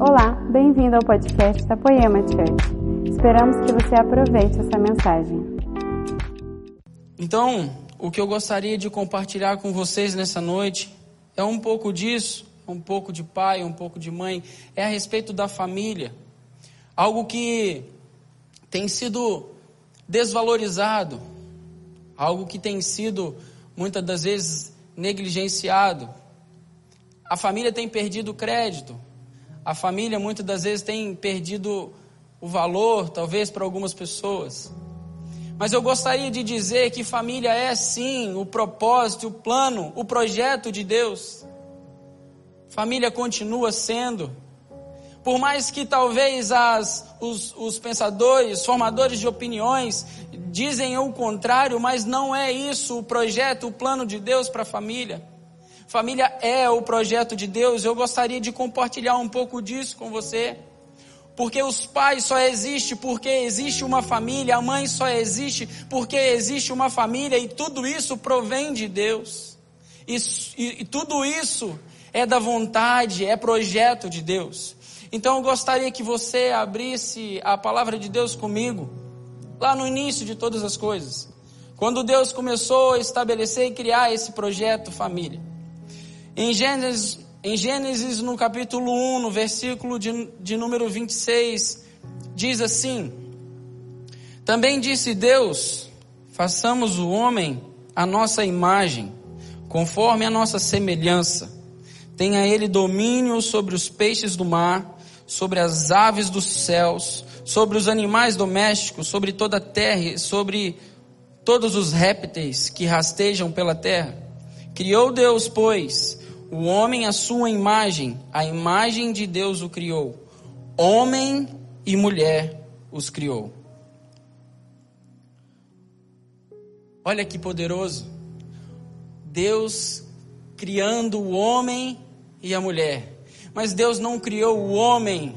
Olá, bem-vindo ao podcast da Poema Church. Esperamos que você aproveite essa mensagem. Então, o que eu gostaria de compartilhar com vocês nessa noite é um pouco disso, um pouco de pai, um pouco de mãe, é a respeito da família. Algo que tem sido desvalorizado, algo que tem sido muitas das vezes negligenciado. A família tem perdido crédito. A família muitas das vezes tem perdido o valor, talvez para algumas pessoas. Mas eu gostaria de dizer que família é sim o propósito, o plano, o projeto de Deus. Família continua sendo. Por mais que talvez as, os, os pensadores, formadores de opiniões, dizem o contrário, mas não é isso o projeto, o plano de Deus para a família. Família é o projeto de Deus. Eu gostaria de compartilhar um pouco disso com você. Porque os pais só existem porque existe uma família, a mãe só existe porque existe uma família, e tudo isso provém de Deus. E, e, e tudo isso é da vontade, é projeto de Deus. Então eu gostaria que você abrisse a palavra de Deus comigo, lá no início de todas as coisas, quando Deus começou a estabelecer e criar esse projeto família. Em Gênesis, em Gênesis no capítulo 1, no versículo de, de número 26, diz assim: Também disse Deus: façamos o homem a nossa imagem, conforme a nossa semelhança. Tenha ele domínio sobre os peixes do mar, sobre as aves dos céus, sobre os animais domésticos, sobre toda a terra, sobre todos os répteis que rastejam pela terra. Criou Deus, pois, o homem, a sua imagem, a imagem de Deus o criou. Homem e mulher os criou. Olha que poderoso. Deus criando o homem e a mulher. Mas Deus não criou o homem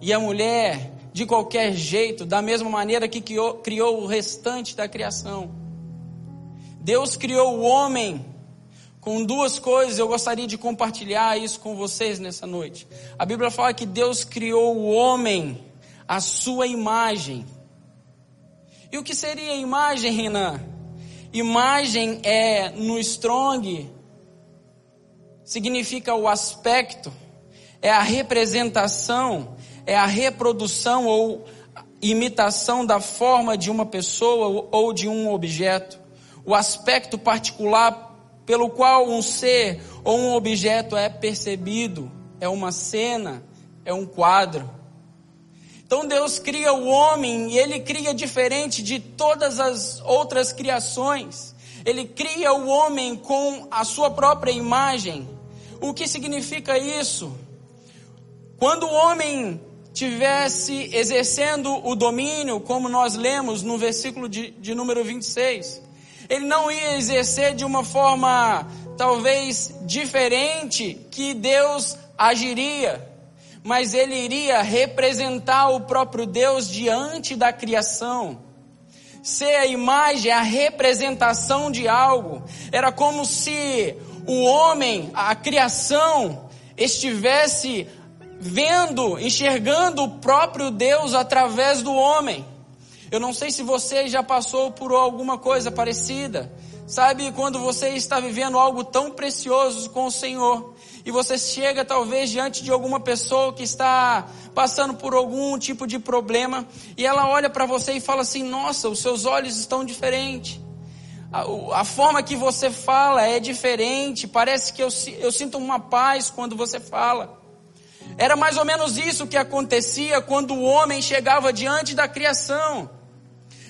e a mulher de qualquer jeito, da mesma maneira que criou, criou o restante da criação. Deus criou o homem com duas coisas, eu gostaria de compartilhar isso com vocês nessa noite. A Bíblia fala que Deus criou o homem à sua imagem. E o que seria imagem, Renan? Imagem é no Strong, significa o aspecto, é a representação, é a reprodução ou imitação da forma de uma pessoa ou de um objeto. O aspecto particular pelo qual um ser ou um objeto é percebido, é uma cena, é um quadro. Então Deus cria o homem e ele cria diferente de todas as outras criações. Ele cria o homem com a sua própria imagem. O que significa isso? Quando o homem tivesse exercendo o domínio, como nós lemos no versículo de, de número 26, ele não ia exercer de uma forma talvez diferente que Deus agiria, mas ele iria representar o próprio Deus diante da criação. Ser a imagem, a representação de algo, era como se o homem, a criação, estivesse vendo, enxergando o próprio Deus através do homem. Eu não sei se você já passou por alguma coisa parecida. Sabe quando você está vivendo algo tão precioso com o Senhor e você chega talvez diante de alguma pessoa que está passando por algum tipo de problema e ela olha para você e fala assim: Nossa, os seus olhos estão diferentes. A, a, forma que você fala é diferente. Parece que eu, eu sinto uma paz quando você fala. Era mais ou menos isso que acontecia quando o homem chegava diante da criação.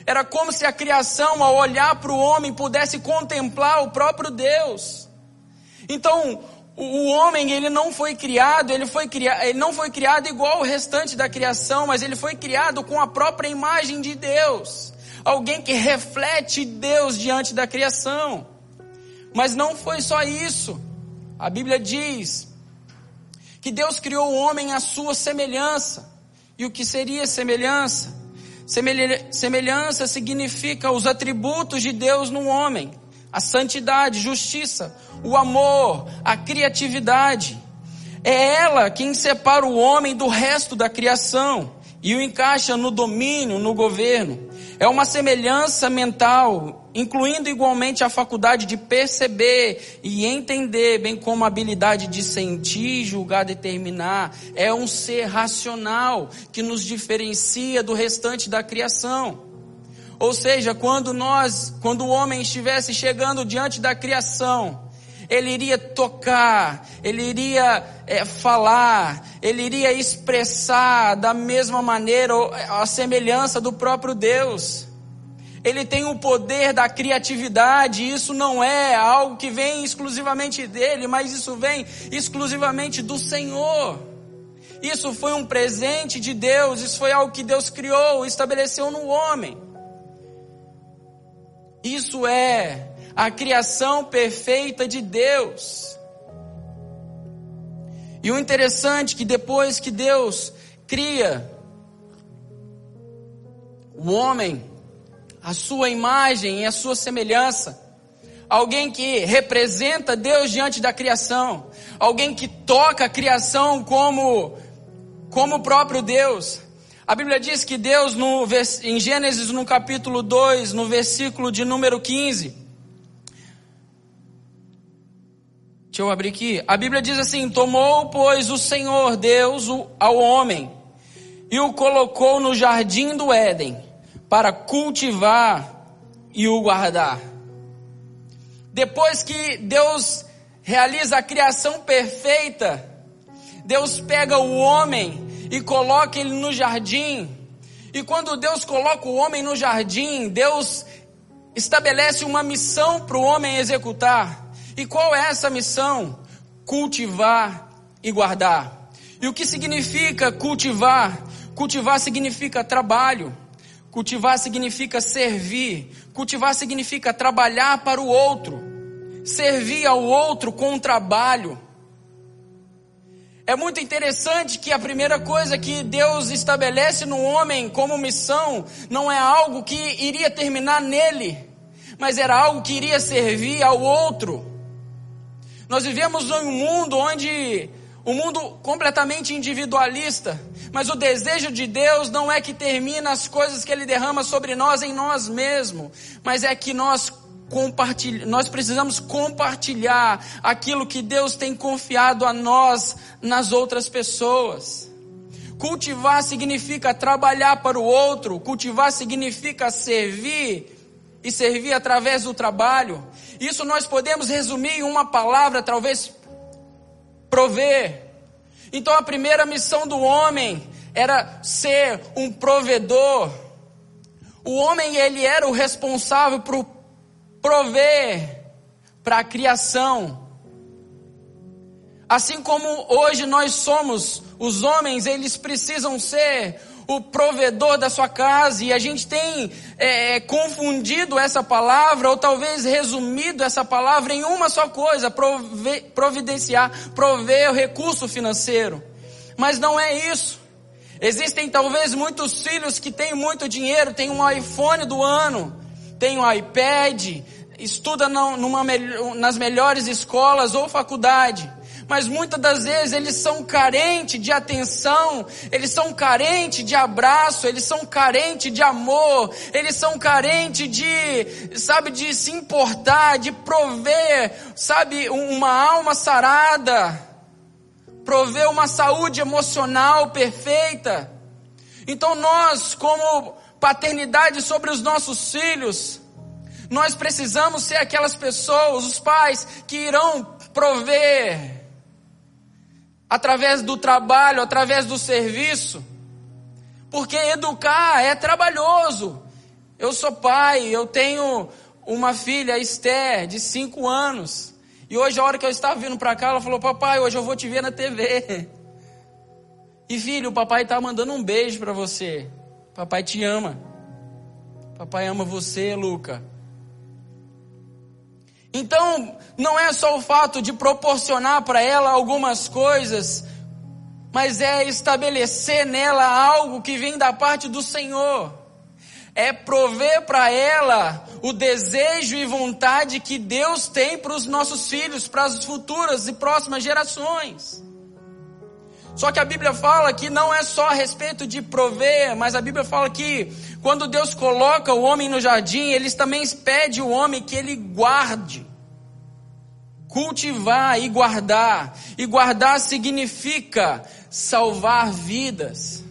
Era como se a criação, ao olhar para o homem, pudesse contemplar o próprio Deus. Então, o homem, ele não foi criado, ele, foi criado, ele não foi criado igual o restante da criação, mas ele foi criado com a própria imagem de Deus. Alguém que reflete Deus diante da criação. Mas não foi só isso. A Bíblia diz que Deus criou o homem à sua semelhança. E o que seria semelhança? Semelhança significa os atributos de Deus no homem: a santidade, justiça, o amor, a criatividade. É ela quem separa o homem do resto da criação e o encaixa no domínio, no governo. É uma semelhança mental, incluindo igualmente a faculdade de perceber e entender, bem como a habilidade de sentir, julgar, determinar. É um ser racional que nos diferencia do restante da criação. Ou seja, quando nós, quando o homem estivesse chegando diante da criação, ele iria tocar, ele iria é, falar, ele iria expressar da mesma maneira a semelhança do próprio Deus. Ele tem o poder da criatividade, isso não é algo que vem exclusivamente dele, mas isso vem exclusivamente do Senhor. Isso foi um presente de Deus, isso foi algo que Deus criou, estabeleceu no homem. Isso é a criação perfeita de Deus. E o interessante é que depois que Deus cria o homem, a sua imagem e a sua semelhança, alguém que representa Deus diante da criação, alguém que toca a criação como como o próprio Deus. A Bíblia diz que Deus no, em Gênesis no capítulo 2, no versículo de número 15, Deixa eu abrir aqui. A Bíblia diz assim: Tomou, pois, o Senhor Deus ao homem e o colocou no jardim do Éden para cultivar e o guardar. Depois que Deus realiza a criação perfeita, Deus pega o homem e coloca ele no jardim. E quando Deus coloca o homem no jardim, Deus estabelece uma missão para o homem executar. E qual é essa missão? Cultivar e guardar. E o que significa cultivar? Cultivar significa trabalho. Cultivar significa servir. Cultivar significa trabalhar para o outro. Servir ao outro com trabalho. É muito interessante que a primeira coisa que Deus estabelece no homem como missão não é algo que iria terminar nele, mas era algo que iria servir ao outro. Nós vivemos em um mundo onde um mundo completamente individualista, mas o desejo de Deus não é que termine as coisas que Ele derrama sobre nós em nós mesmos, mas é que nós nós precisamos compartilhar aquilo que Deus tem confiado a nós nas outras pessoas. Cultivar significa trabalhar para o outro, cultivar significa servir e servir através do trabalho. Isso nós podemos resumir em uma palavra, talvez prover. Então a primeira missão do homem era ser um provedor. O homem ele era o responsável por prover para a criação. Assim como hoje nós somos, os homens eles precisam ser o provedor da sua casa, e a gente tem é, confundido essa palavra, ou talvez resumido essa palavra em uma só coisa: prove, providenciar, prover o recurso financeiro. Mas não é isso. Existem talvez muitos filhos que têm muito dinheiro, têm um iPhone do ano, têm um iPad, estuda numa, nas melhores escolas ou faculdade mas muitas das vezes eles são carentes de atenção, eles são carentes de abraço, eles são carentes de amor, eles são carentes de, sabe, de se importar, de prover, sabe, uma alma sarada, prover uma saúde emocional perfeita. Então nós, como paternidade sobre os nossos filhos, nós precisamos ser aquelas pessoas, os pais, que irão prover através do trabalho, através do serviço. Porque educar é trabalhoso. Eu sou pai, eu tenho uma filha, Esther, de 5 anos. E hoje, a hora que eu estava vindo para cá, ela falou: Papai, hoje eu vou te ver na TV. E filho, o papai está mandando um beijo para você. Papai te ama. Papai ama você, Luca. Então, não é só o fato de proporcionar para ela algumas coisas, mas é estabelecer nela algo que vem da parte do Senhor. É prover para ela o desejo e vontade que Deus tem para os nossos filhos, para as futuras e próximas gerações. Só que a Bíblia fala que não é só a respeito de prover, mas a Bíblia fala que quando Deus coloca o homem no jardim, ele também pede o homem que ele guarde. Cultivar e guardar. E guardar significa salvar vidas.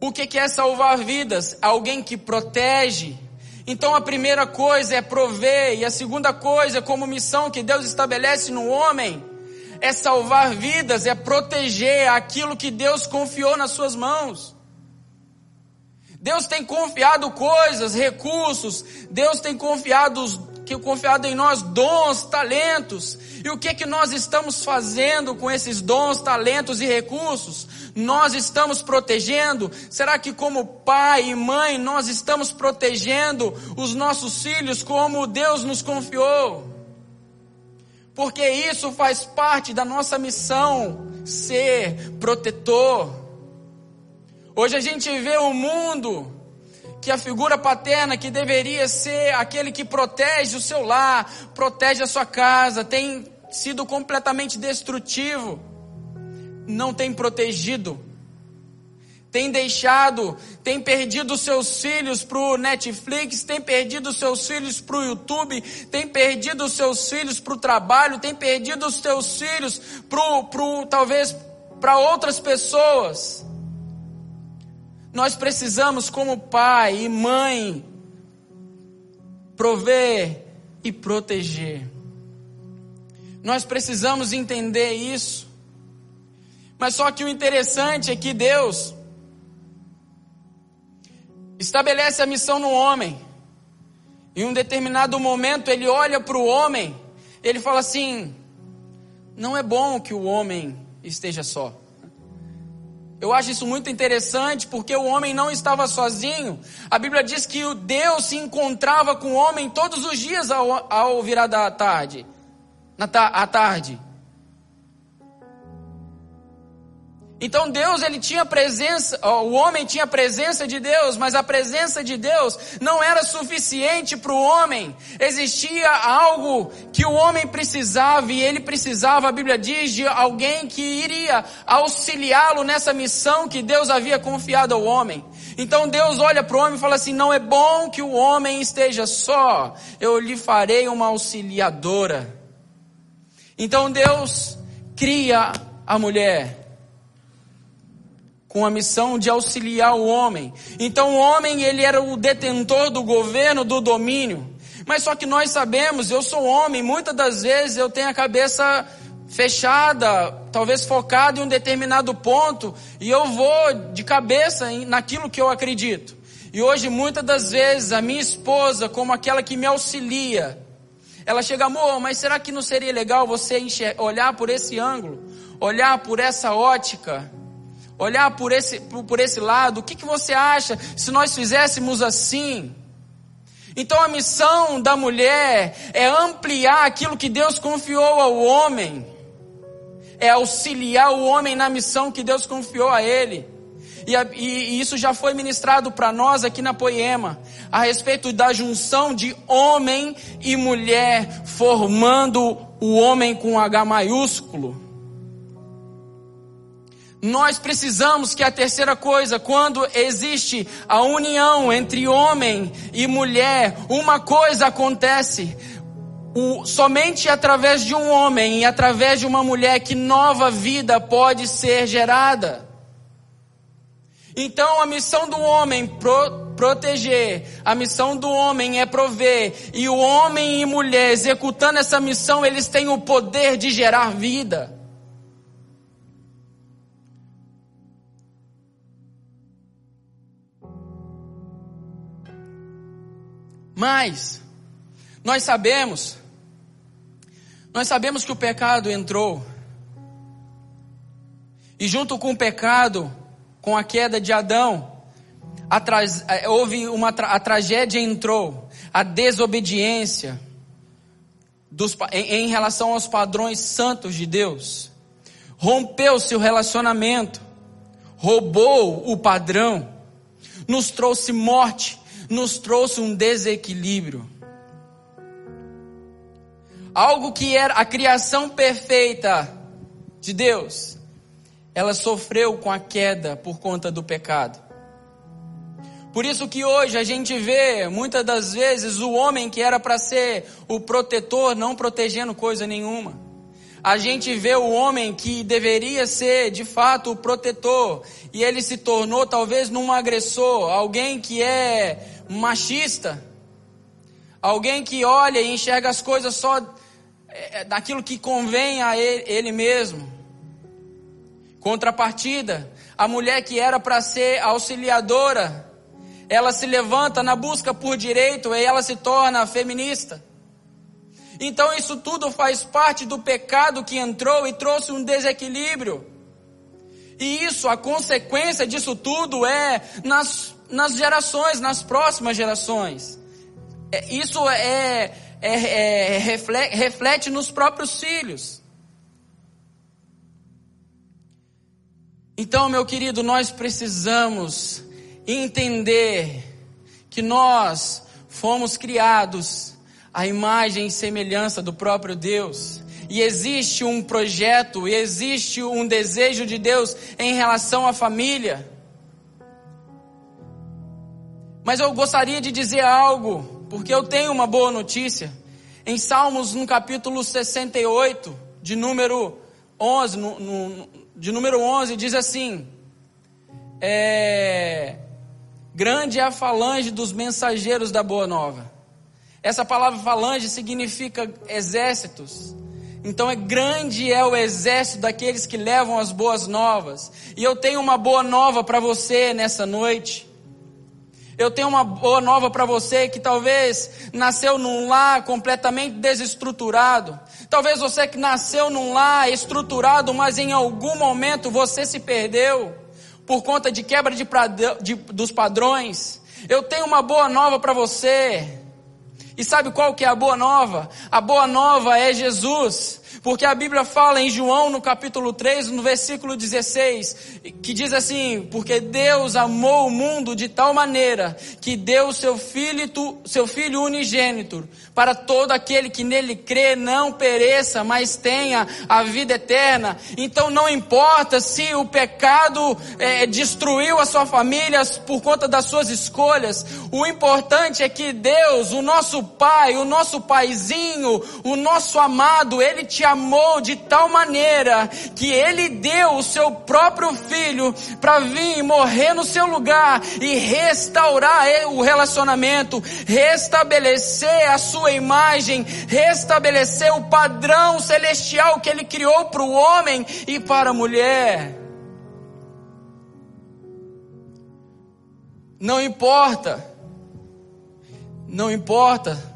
O que é salvar vidas? Alguém que protege. Então a primeira coisa é prover, e a segunda coisa, como missão que Deus estabelece no homem, é salvar vidas, é proteger aquilo que Deus confiou nas suas mãos. Deus tem confiado coisas, recursos, Deus tem confiado, confiado em nós dons, talentos. E o que que nós estamos fazendo com esses dons, talentos e recursos? Nós estamos protegendo? Será que como pai e mãe nós estamos protegendo os nossos filhos como Deus nos confiou? Porque isso faz parte da nossa missão ser protetor. Hoje a gente vê um mundo que a figura paterna, que deveria ser aquele que protege o seu lar, protege a sua casa, tem sido completamente destrutivo, não tem protegido tem deixado, tem perdido seus filhos para o Netflix, tem perdido seus filhos para o YouTube, tem perdido seus filhos para o trabalho, tem perdido os seus filhos para pro, talvez para outras pessoas. Nós precisamos, como pai e mãe, prover e proteger. Nós precisamos entender isso. Mas só que o interessante é que Deus, estabelece a missão no homem. Em um determinado momento ele olha para o homem, ele fala assim: não é bom que o homem esteja só. Eu acho isso muito interessante porque o homem não estava sozinho. A Bíblia diz que o Deus se encontrava com o homem todos os dias ao, ao virar da tarde, na ta, à tarde. Então Deus ele tinha presença, o homem tinha presença de Deus, mas a presença de Deus não era suficiente para o homem. Existia algo que o homem precisava e ele precisava, a Bíblia diz, de alguém que iria auxiliá-lo nessa missão que Deus havia confiado ao homem. Então Deus olha para o homem e fala assim: não é bom que o homem esteja só, eu lhe farei uma auxiliadora. Então Deus cria a mulher com a missão de auxiliar o homem. Então o homem, ele era o detentor do governo, do domínio. Mas só que nós sabemos, eu sou homem, muitas das vezes eu tenho a cabeça fechada, talvez focada em um determinado ponto, e eu vou de cabeça naquilo que eu acredito. E hoje, muitas das vezes, a minha esposa, como aquela que me auxilia, ela chega, amor, mas será que não seria legal você olhar por esse ângulo, olhar por essa ótica? Olhar por esse, por esse lado, o que, que você acha se nós fizéssemos assim? Então a missão da mulher é ampliar aquilo que Deus confiou ao homem, é auxiliar o homem na missão que Deus confiou a ele. E, e isso já foi ministrado para nós aqui na Poema, a respeito da junção de homem e mulher, formando o homem com H maiúsculo. Nós precisamos que a terceira coisa, quando existe a união entre homem e mulher, uma coisa acontece. O, somente através de um homem e através de uma mulher que nova vida pode ser gerada. Então a missão do homem pro, proteger, a missão do homem é prover, e o homem e mulher executando essa missão, eles têm o poder de gerar vida. Mas nós sabemos, nós sabemos que o pecado entrou. E junto com o pecado, com a queda de Adão, a eh, houve uma a tragédia entrou, a desobediência dos, em relação aos padrões santos de Deus. Rompeu-se o relacionamento, roubou o padrão, nos trouxe morte, nos trouxe um desequilíbrio. Algo que era a criação perfeita de Deus, ela sofreu com a queda por conta do pecado. Por isso que hoje a gente vê, muitas das vezes, o homem que era para ser o protetor não protegendo coisa nenhuma. A gente vê o homem que deveria ser, de fato, o protetor, e ele se tornou talvez num agressor, alguém que é machista, alguém que olha e enxerga as coisas só é, daquilo que convém a ele, ele mesmo. Contrapartida, a mulher que era para ser auxiliadora, ela se levanta na busca por direito e ela se torna feminista. Então isso tudo faz parte do pecado que entrou e trouxe um desequilíbrio. E isso, a consequência disso tudo é nas, nas gerações, nas próximas gerações. É, isso é, é, é reflete, reflete nos próprios filhos. Então, meu querido, nós precisamos entender que nós fomos criados à imagem e semelhança do próprio Deus. E existe um projeto, e existe um desejo de Deus em relação à família. Mas eu gostaria de dizer algo, porque eu tenho uma boa notícia. Em Salmos, no capítulo 68, de número 11, no, no, de número 11, diz assim: é, Grande é a falange dos mensageiros da boa nova. Essa palavra falange significa exércitos. Então é grande é o exército daqueles que levam as boas novas. E eu tenho uma boa nova para você nessa noite. Eu tenho uma boa nova para você que talvez nasceu num lar completamente desestruturado. Talvez você que nasceu num lar estruturado, mas em algum momento você se perdeu por conta de quebra de, de dos padrões. Eu tenho uma boa nova para você. E sabe qual que é a boa nova? A boa nova é Jesus. Porque a Bíblia fala em João, no capítulo 3, no versículo 16, que diz assim: Porque Deus amou o mundo de tal maneira que deu seu filho, seu filho unigênito, para todo aquele que nele crê não pereça, mas tenha a vida eterna. Então não importa se o pecado é, destruiu a sua família por conta das suas escolhas, o importante é que Deus, o nosso Pai, o nosso Paizinho, o nosso amado, Ele te amou de tal maneira que ele deu o seu próprio filho para vir morrer no seu lugar e restaurar o relacionamento, restabelecer a sua imagem, restabelecer o padrão celestial que ele criou para o homem e para a mulher. Não importa, não importa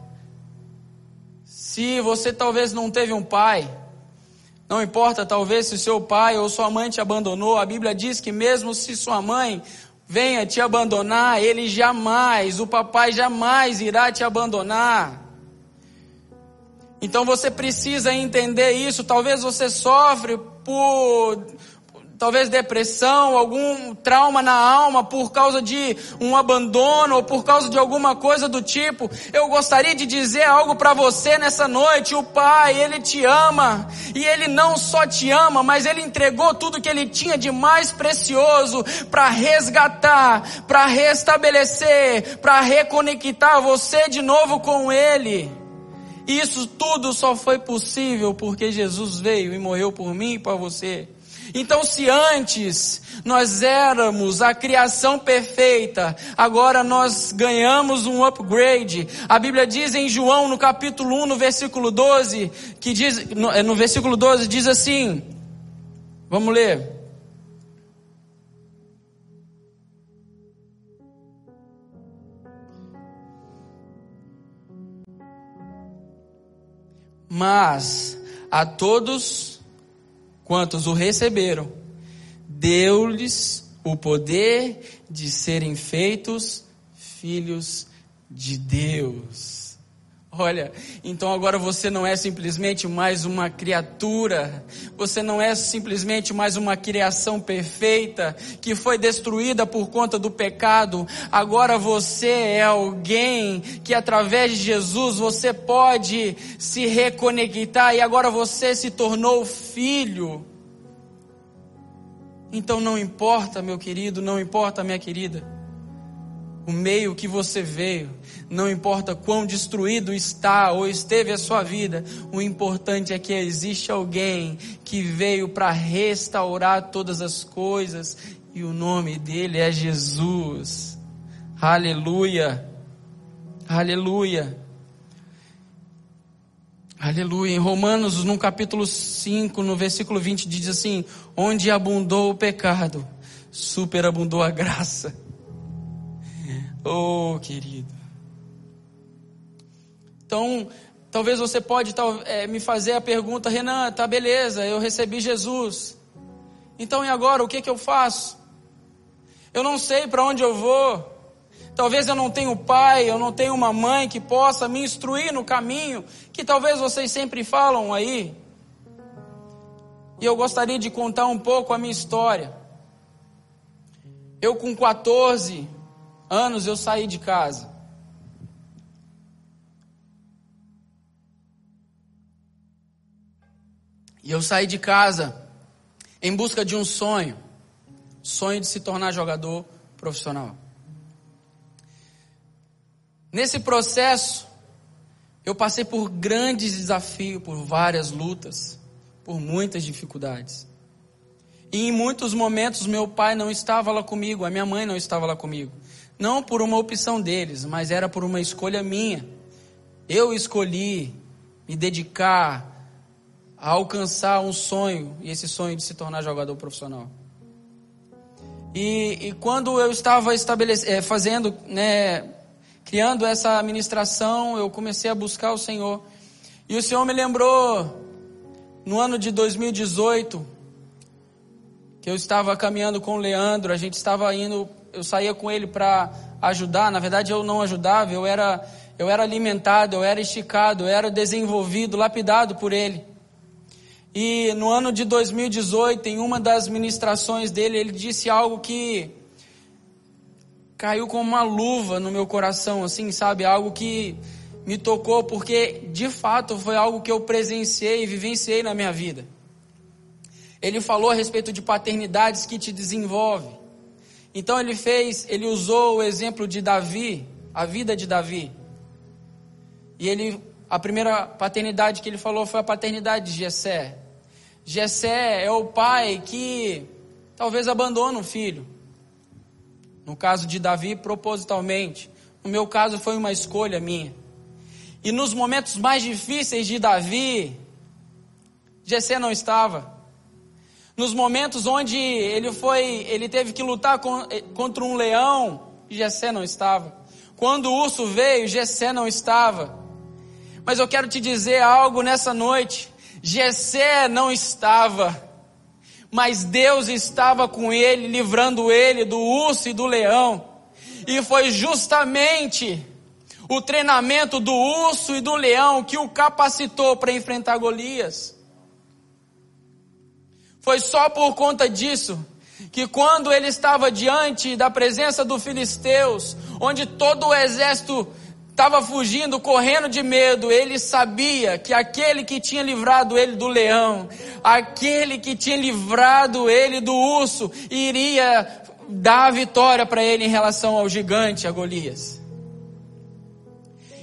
se você talvez não teve um pai, não importa talvez se seu pai ou sua mãe te abandonou, a Bíblia diz que mesmo se sua mãe venha te abandonar, ele jamais, o papai jamais irá te abandonar. Então você precisa entender isso. Talvez você sofre por talvez depressão, algum trauma na alma por causa de um abandono ou por causa de alguma coisa do tipo, eu gostaria de dizer algo para você nessa noite. O Pai, Ele te ama e Ele não só te ama, mas Ele entregou tudo que Ele tinha de mais precioso para resgatar, para restabelecer, para reconectar você de novo com Ele. Isso tudo só foi possível porque Jesus veio e morreu por mim e por você. Então, se antes nós éramos a criação perfeita, agora nós ganhamos um upgrade. A Bíblia diz em João, no capítulo 1, no versículo 12, que diz, no, é, no versículo 12, diz assim: vamos ler. Mas a todos quantos o receberam, deu-lhes o poder de serem feitos filhos de Deus. Olha, então agora você não é simplesmente mais uma criatura, você não é simplesmente mais uma criação perfeita que foi destruída por conta do pecado. Agora você é alguém que através de Jesus você pode se reconectar e agora você se tornou filho. Então não importa, meu querido, não importa, minha querida, o meio que você veio, não importa quão destruído está ou esteve a sua vida, o importante é que existe alguém que veio para restaurar todas as coisas e o nome dele é Jesus. Aleluia. Aleluia. Aleluia. Em Romanos, no capítulo 5, no versículo 20, diz assim: Onde abundou o pecado, superabundou a graça. Oh, querido. Então, talvez você pode é, me fazer a pergunta, Renan, tá beleza, eu recebi Jesus. Então e agora, o que, que eu faço? Eu não sei para onde eu vou. Talvez eu não tenha um pai, eu não tenha uma mãe que possa me instruir no caminho que talvez vocês sempre falam aí. E eu gostaria de contar um pouco a minha história. Eu com 14 anos eu saí de casa. E eu saí de casa em busca de um sonho, sonho de se tornar jogador profissional. Nesse processo, eu passei por grandes desafios, por várias lutas, por muitas dificuldades. E em muitos momentos meu pai não estava lá comigo, a minha mãe não estava lá comigo. Não por uma opção deles, mas era por uma escolha minha. Eu escolhi me dedicar a alcançar um sonho, e esse sonho de se tornar jogador profissional. E, e quando eu estava é, fazendo, né, criando essa administração, eu comecei a buscar o Senhor. E o Senhor me lembrou no ano de 2018 que eu estava caminhando com o Leandro, a gente estava indo, eu saía com ele para ajudar, na verdade eu não ajudava, eu era eu era alimentado, eu era esticado, eu era desenvolvido, lapidado por ele. E no ano de 2018, em uma das ministrações dele, ele disse algo que caiu como uma luva no meu coração, assim, sabe? Algo que me tocou, porque de fato foi algo que eu presenciei e vivenciei na minha vida. Ele falou a respeito de paternidades que te desenvolve. Então ele fez, ele usou o exemplo de Davi, a vida de Davi. E ele, a primeira paternidade que ele falou foi a paternidade de Jessé. Jessé é o pai que talvez abandona o filho. No caso de Davi, propositalmente. No meu caso, foi uma escolha minha. E nos momentos mais difíceis de Davi, Jessé não estava. Nos momentos onde ele foi, ele teve que lutar eh, contra um leão, Jessé não estava. Quando o urso veio, Jessé não estava. Mas eu quero te dizer algo nessa noite. Jessé não estava mas Deus estava com ele, livrando ele do urso e do leão. E foi justamente o treinamento do urso e do leão que o capacitou para enfrentar Golias. Foi só por conta disso que quando ele estava diante da presença dos filisteus, onde todo o exército estava fugindo, correndo de medo, ele sabia que aquele que tinha livrado ele do leão, aquele que tinha livrado ele do urso, iria dar a vitória para ele em relação ao gigante, a Golias.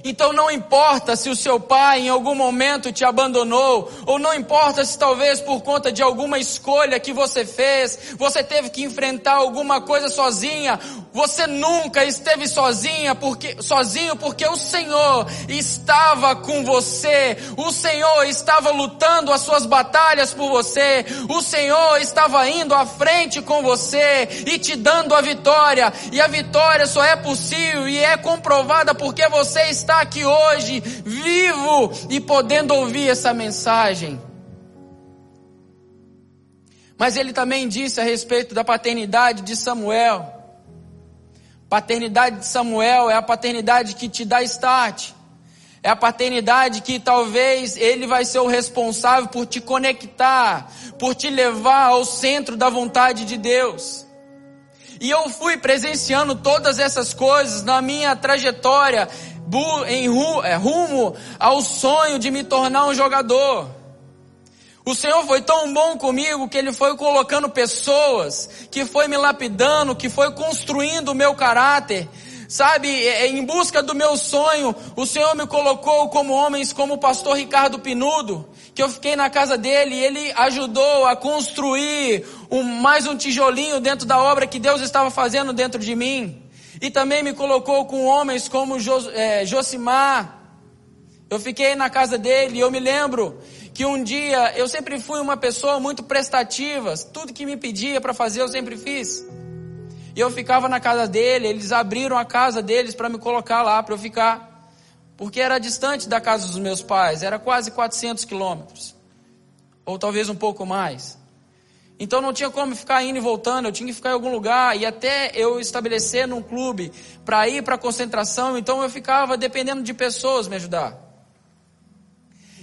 Então não importa se o seu pai em algum momento te abandonou, ou não importa se talvez por conta de alguma escolha que você fez, você teve que enfrentar alguma coisa sozinha, você nunca esteve sozinha porque sozinho porque o Senhor estava com você. O Senhor estava lutando as suas batalhas por você. O Senhor estava indo à frente com você e te dando a vitória. E a vitória só é possível e é comprovada porque você está aqui hoje, vivo e podendo ouvir essa mensagem. Mas ele também disse a respeito da paternidade de Samuel. Paternidade de Samuel é a paternidade que te dá start. É a paternidade que talvez ele vai ser o responsável por te conectar, por te levar ao centro da vontade de Deus. E eu fui presenciando todas essas coisas na minha trajetória em é, rumo ao sonho de me tornar um jogador. O Senhor foi tão bom comigo que Ele foi colocando pessoas, que foi me lapidando, que foi construindo o meu caráter. Sabe, é, é, em busca do meu sonho, o Senhor me colocou como homens, como o pastor Ricardo Pinudo, que eu fiquei na casa dele e ele ajudou a construir um, mais um tijolinho dentro da obra que Deus estava fazendo dentro de mim. E também me colocou com homens como Jos, é, Josimar. Eu fiquei na casa dele e eu me lembro que um dia eu sempre fui uma pessoa muito prestativa, tudo que me pedia para fazer eu sempre fiz. E eu ficava na casa dele, eles abriram a casa deles para me colocar lá, para eu ficar. Porque era distante da casa dos meus pais, era quase 400 quilômetros. Ou talvez um pouco mais. Então não tinha como ficar indo e voltando, eu tinha que ficar em algum lugar e até eu estabelecer num clube para ir para concentração, então eu ficava dependendo de pessoas me ajudar.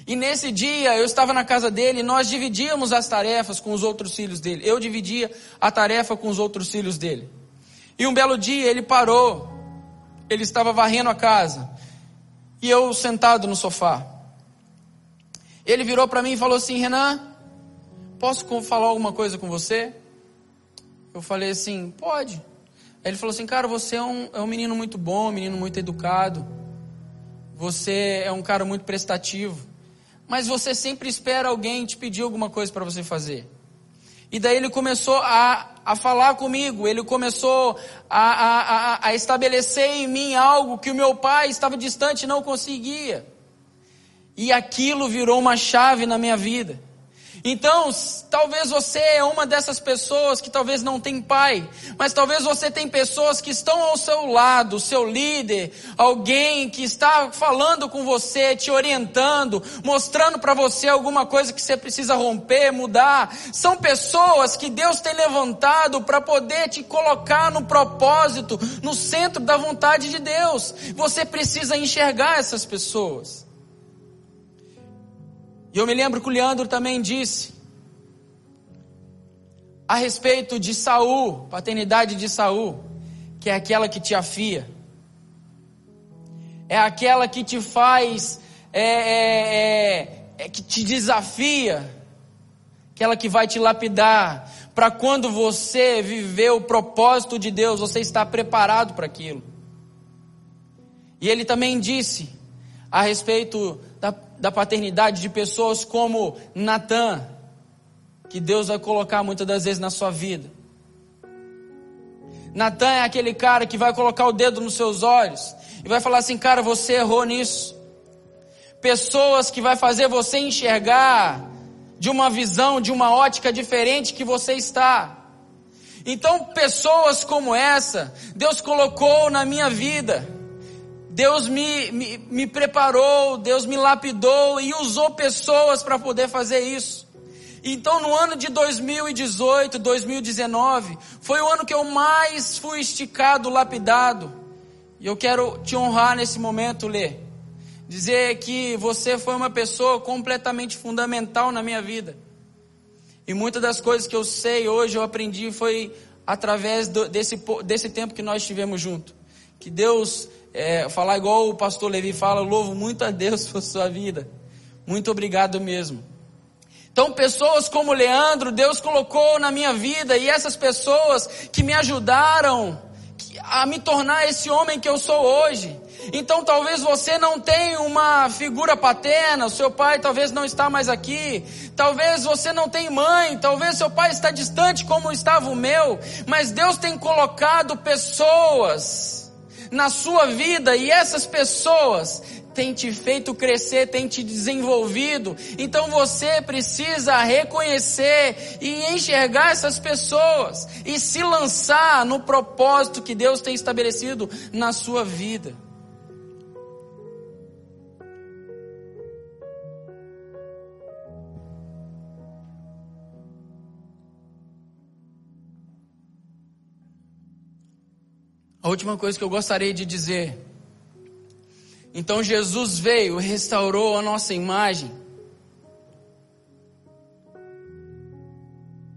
E nesse dia eu estava na casa dele e nós dividíamos as tarefas com os outros filhos dele. Eu dividia a tarefa com os outros filhos dele. E um belo dia ele parou, ele estava varrendo a casa, e eu sentado no sofá. Ele virou para mim e falou assim: Renan, posso falar alguma coisa com você? Eu falei assim: pode. Aí ele falou assim: cara, você é um, é um menino muito bom, um menino muito educado, você é um cara muito prestativo mas você sempre espera alguém te pedir alguma coisa para você fazer. E daí ele começou a, a falar comigo, ele começou a, a, a estabelecer em mim algo que o meu pai estava distante e não conseguia. E aquilo virou uma chave na minha vida. Então, talvez você é uma dessas pessoas que talvez não tem pai, mas talvez você tem pessoas que estão ao seu lado, seu líder, alguém que está falando com você, te orientando, mostrando para você alguma coisa que você precisa romper, mudar. São pessoas que Deus tem levantado para poder te colocar no propósito, no centro da vontade de Deus. Você precisa enxergar essas pessoas. E eu me lembro que o Leandro também disse a respeito de Saul, paternidade de Saul, que é aquela que te afia, é aquela que te faz, é, é, é, é que te desafia, aquela que vai te lapidar, para quando você viver o propósito de Deus, você está preparado para aquilo. E ele também disse a respeito da da paternidade de pessoas como Natan, que Deus vai colocar muitas das vezes na sua vida. Natan é aquele cara que vai colocar o dedo nos seus olhos e vai falar assim: cara, você errou nisso. Pessoas que vai fazer você enxergar de uma visão, de uma ótica diferente que você está. Então, pessoas como essa, Deus colocou na minha vida Deus me, me, me preparou, Deus me lapidou e usou pessoas para poder fazer isso. Então, no ano de 2018, 2019, foi o ano que eu mais fui esticado, lapidado. E eu quero te honrar nesse momento, Lê. Dizer que você foi uma pessoa completamente fundamental na minha vida. E muitas das coisas que eu sei hoje, eu aprendi foi através do, desse, desse tempo que nós tivemos junto. Que Deus é, falar igual o pastor Levi fala, louvo muito a Deus por sua vida. Muito obrigado mesmo. Então, pessoas como Leandro, Deus colocou na minha vida, e essas pessoas que me ajudaram a me tornar esse homem que eu sou hoje. Então, talvez você não tenha uma figura paterna, seu pai talvez não está mais aqui, talvez você não tenha mãe, talvez seu pai está distante como estava o meu, mas Deus tem colocado pessoas na sua vida e essas pessoas têm te feito crescer, têm te desenvolvido. Então você precisa reconhecer e enxergar essas pessoas e se lançar no propósito que Deus tem estabelecido na sua vida. A última coisa que eu gostaria de dizer. Então Jesus veio, restaurou a nossa imagem.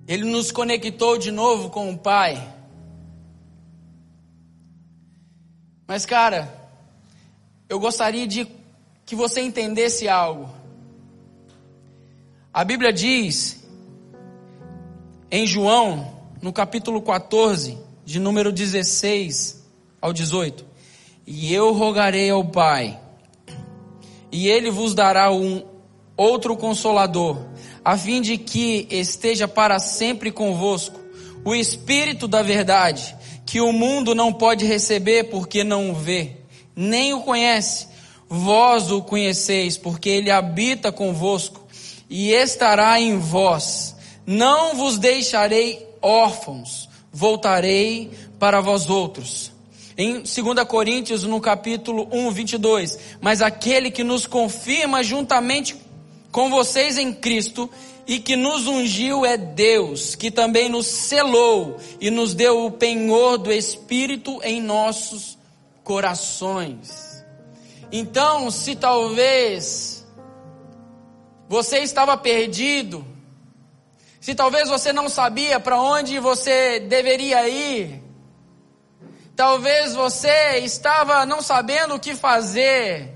Ele nos conectou de novo com o Pai. Mas, cara, eu gostaria de que você entendesse algo. A Bíblia diz em João, no capítulo 14, de número 16 ao 18: E eu rogarei ao Pai, e ele vos dará um outro consolador, a fim de que esteja para sempre convosco, o Espírito da Verdade, que o mundo não pode receber porque não o vê, nem o conhece. Vós o conheceis, porque ele habita convosco e estará em vós. Não vos deixarei órfãos, voltarei para vós outros. Em 2 Coríntios, no capítulo 1, 22, mas aquele que nos confirma juntamente com vocês em Cristo e que nos ungiu é Deus, que também nos selou e nos deu o penhor do Espírito em nossos corações. Então, se talvez você estava perdido, se talvez você não sabia para onde você deveria ir, talvez você estava não sabendo o que fazer,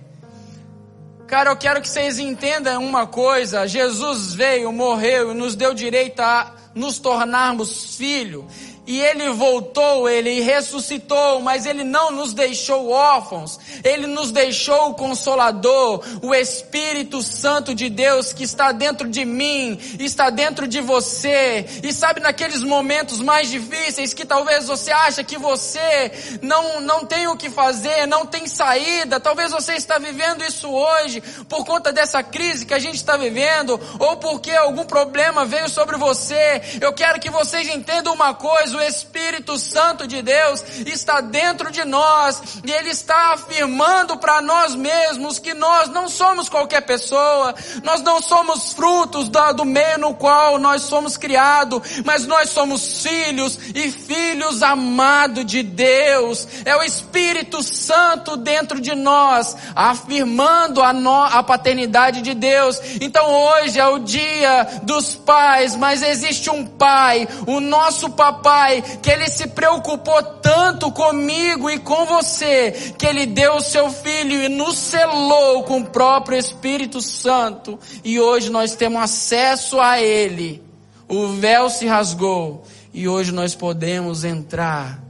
Cara, eu quero que vocês entendam uma coisa: Jesus veio, morreu e nos deu direito a nos tornarmos filhos e ele voltou, ele ressuscitou, mas ele não nos deixou órfãos, ele nos deixou o consolador, o Espírito Santo de Deus que está dentro de mim, está dentro de você. E sabe naqueles momentos mais difíceis que talvez você acha que você não não tem o que fazer, não tem saída, talvez você está vivendo isso hoje por conta dessa crise que a gente está vivendo ou porque algum problema veio sobre você. Eu quero que vocês entendam uma coisa, o Espírito Santo de Deus está dentro de nós e Ele está afirmando para nós mesmos que nós não somos qualquer pessoa, nós não somos frutos do meio no qual nós somos criados, mas nós somos filhos e filhos amados de Deus. É o Espírito Santo dentro de nós, afirmando a, no, a paternidade de Deus. Então hoje é o dia dos pais, mas existe um pai, o nosso papai, que ele se preocupou tanto comigo e com você, que ele deu o seu filho e nos selou com o próprio Espírito Santo, e hoje nós temos acesso a ele. O véu se rasgou e hoje nós podemos entrar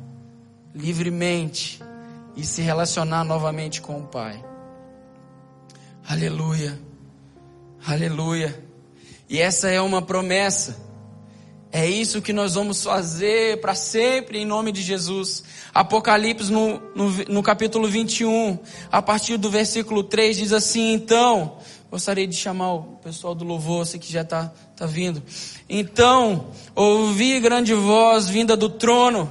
livremente e se relacionar novamente com o Pai. Aleluia. Aleluia. E essa é uma promessa é isso que nós vamos fazer para sempre em nome de Jesus. Apocalipse no, no, no, capítulo 21, a partir do versículo 3, diz assim: Então, gostaria de chamar o pessoal do louvor, você que já está tá vindo. Então, ouvi grande voz vinda do trono,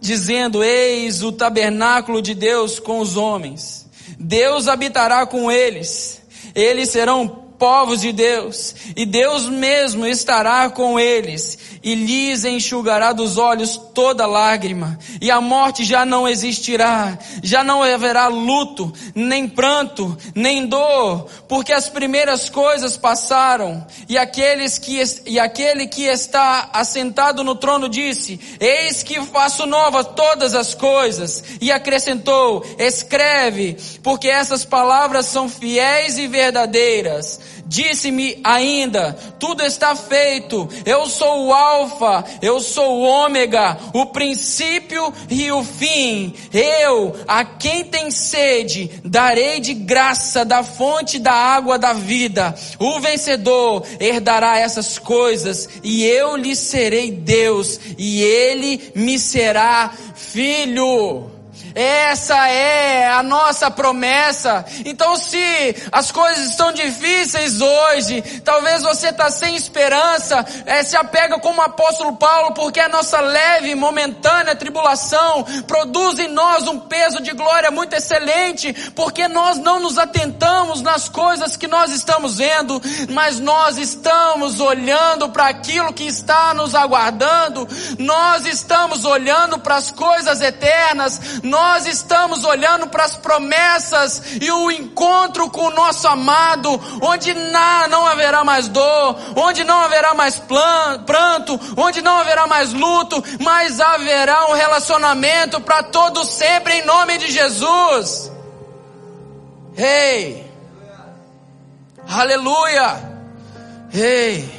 dizendo: Eis o tabernáculo de Deus com os homens. Deus habitará com eles. Eles serão povos de Deus, e Deus mesmo estará com eles, e lhes enxugará dos olhos toda lágrima, e a morte já não existirá, já não haverá luto, nem pranto, nem dor, porque as primeiras coisas passaram, e aqueles que e aquele que está assentado no trono disse: Eis que faço nova todas as coisas, e acrescentou: Escreve, porque essas palavras são fiéis e verdadeiras. Disse-me ainda: tudo está feito. Eu sou o Alfa, eu sou o Ômega, o princípio e o fim. Eu, a quem tem sede, darei de graça da fonte da água da vida. O vencedor herdará essas coisas, e eu lhe serei Deus, e ele me será filho. Essa é a nossa promessa. Então, se as coisas estão difíceis hoje, talvez você está sem esperança, é, se apega como o apóstolo Paulo, porque a nossa leve e momentânea tribulação produz em nós um peso de glória muito excelente, porque nós não nos atentamos nas coisas que nós estamos vendo, mas nós estamos olhando para aquilo que está nos aguardando, nós estamos olhando para as coisas eternas, nós estamos olhando para as promessas e o encontro com o nosso amado, onde não haverá mais dor, onde não haverá mais pranto, onde não haverá mais luto, mas haverá um relacionamento para todo sempre em nome de Jesus. Ei! Hey. Aleluia! Ei,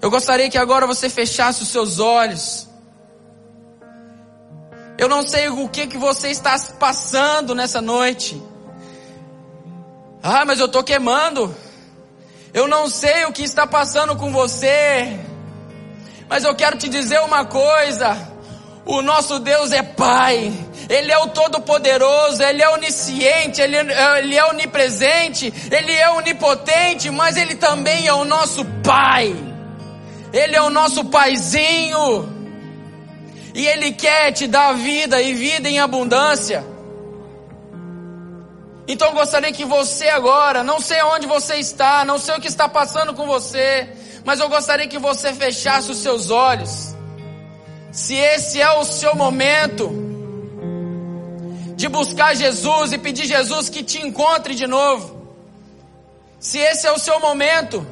eu gostaria que agora você fechasse os seus olhos. Eu não sei o que que você está passando nessa noite. Ah, mas eu estou queimando. Eu não sei o que está passando com você. Mas eu quero te dizer uma coisa. O nosso Deus é Pai. Ele é o Todo-Poderoso, Ele é onisciente, ele, ele é onipresente, Ele é onipotente, mas Ele também é o nosso Pai. Ele é o nosso Paizinho. E Ele quer te dar vida e vida em abundância. Então gostaria que você agora, não sei onde você está, não sei o que está passando com você, mas eu gostaria que você fechasse os seus olhos. Se esse é o seu momento, de buscar Jesus e pedir Jesus que te encontre de novo. Se esse é o seu momento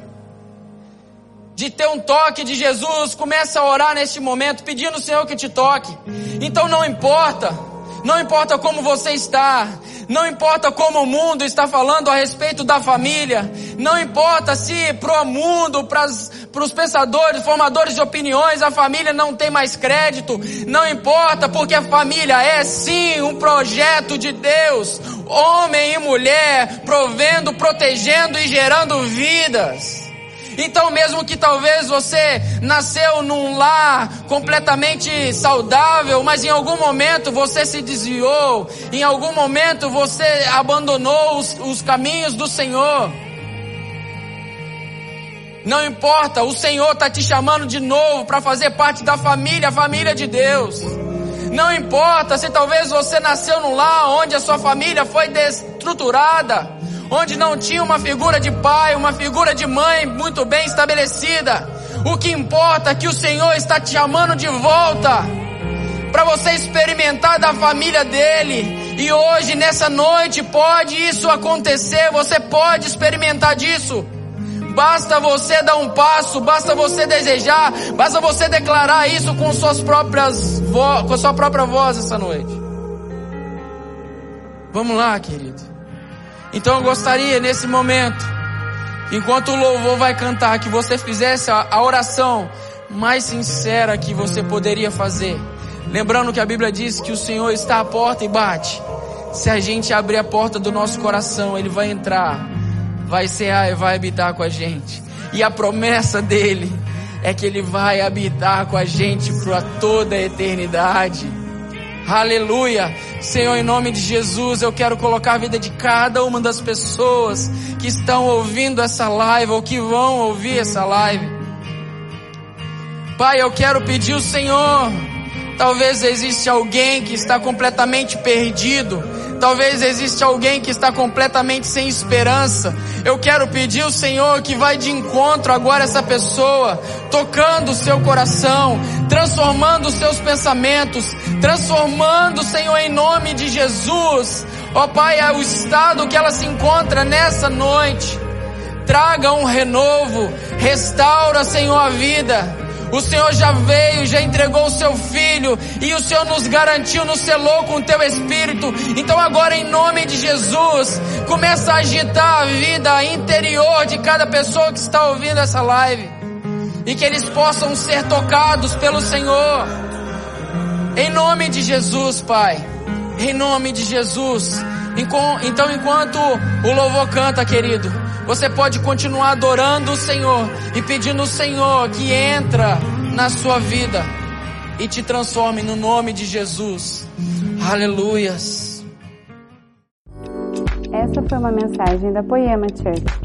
de ter um toque de Jesus, comece a orar neste momento, pedindo ao Senhor que te toque. Então não importa, não importa como você está, não importa como o mundo está falando a respeito da família. Não importa se para o mundo, para os pensadores, formadores de opiniões, a família não tem mais crédito. Não importa, porque a família é sim um projeto de Deus. Homem e mulher, provendo, protegendo e gerando vidas. Então, mesmo que talvez você nasceu num lar completamente saudável, mas em algum momento você se desviou, em algum momento você abandonou os, os caminhos do Senhor. Não importa, o Senhor está te chamando de novo para fazer parte da família, a família de Deus. Não importa se talvez você nasceu num lar onde a sua família foi destruturada onde não tinha uma figura de pai, uma figura de mãe muito bem estabelecida. O que importa é que o Senhor está te chamando de volta para você experimentar da família dele. E hoje, nessa noite, pode isso acontecer, você pode experimentar disso. Basta você dar um passo, basta você desejar, basta você declarar isso com suas próprias com a sua própria voz essa noite. Vamos lá, querido. Então eu gostaria nesse momento, enquanto o louvor vai cantar, que você fizesse a oração mais sincera que você poderia fazer. Lembrando que a Bíblia diz que o Senhor está à porta e bate. Se a gente abrir a porta do nosso coração, Ele vai entrar, vai cear e vai habitar com a gente. E a promessa dele é que Ele vai habitar com a gente para toda a eternidade. Aleluia. Senhor, em nome de Jesus, eu quero colocar a vida de cada uma das pessoas que estão ouvindo essa live ou que vão ouvir essa live. Pai, eu quero pedir o Senhor. Talvez existe alguém que está completamente perdido Talvez existe alguém que está completamente sem esperança. Eu quero pedir ao Senhor que vai de encontro agora essa pessoa, tocando o seu coração, transformando os seus pensamentos, transformando, Senhor, em nome de Jesus. Ó Pai, é o estado que ela se encontra nessa noite. Traga um renovo, restaura, Senhor, a vida. O Senhor já veio, já entregou o seu filho e o Senhor nos garantiu, nos selou com o teu espírito. Então agora em nome de Jesus, começa a agitar a vida interior de cada pessoa que está ouvindo essa live. E que eles possam ser tocados pelo Senhor. Em nome de Jesus, Pai. Em nome de Jesus. Então enquanto o louvor canta, querido, você pode continuar adorando o Senhor e pedindo ao Senhor que entra na sua vida e te transforme no nome de Jesus. Aleluias. Essa foi uma mensagem da Poema Church.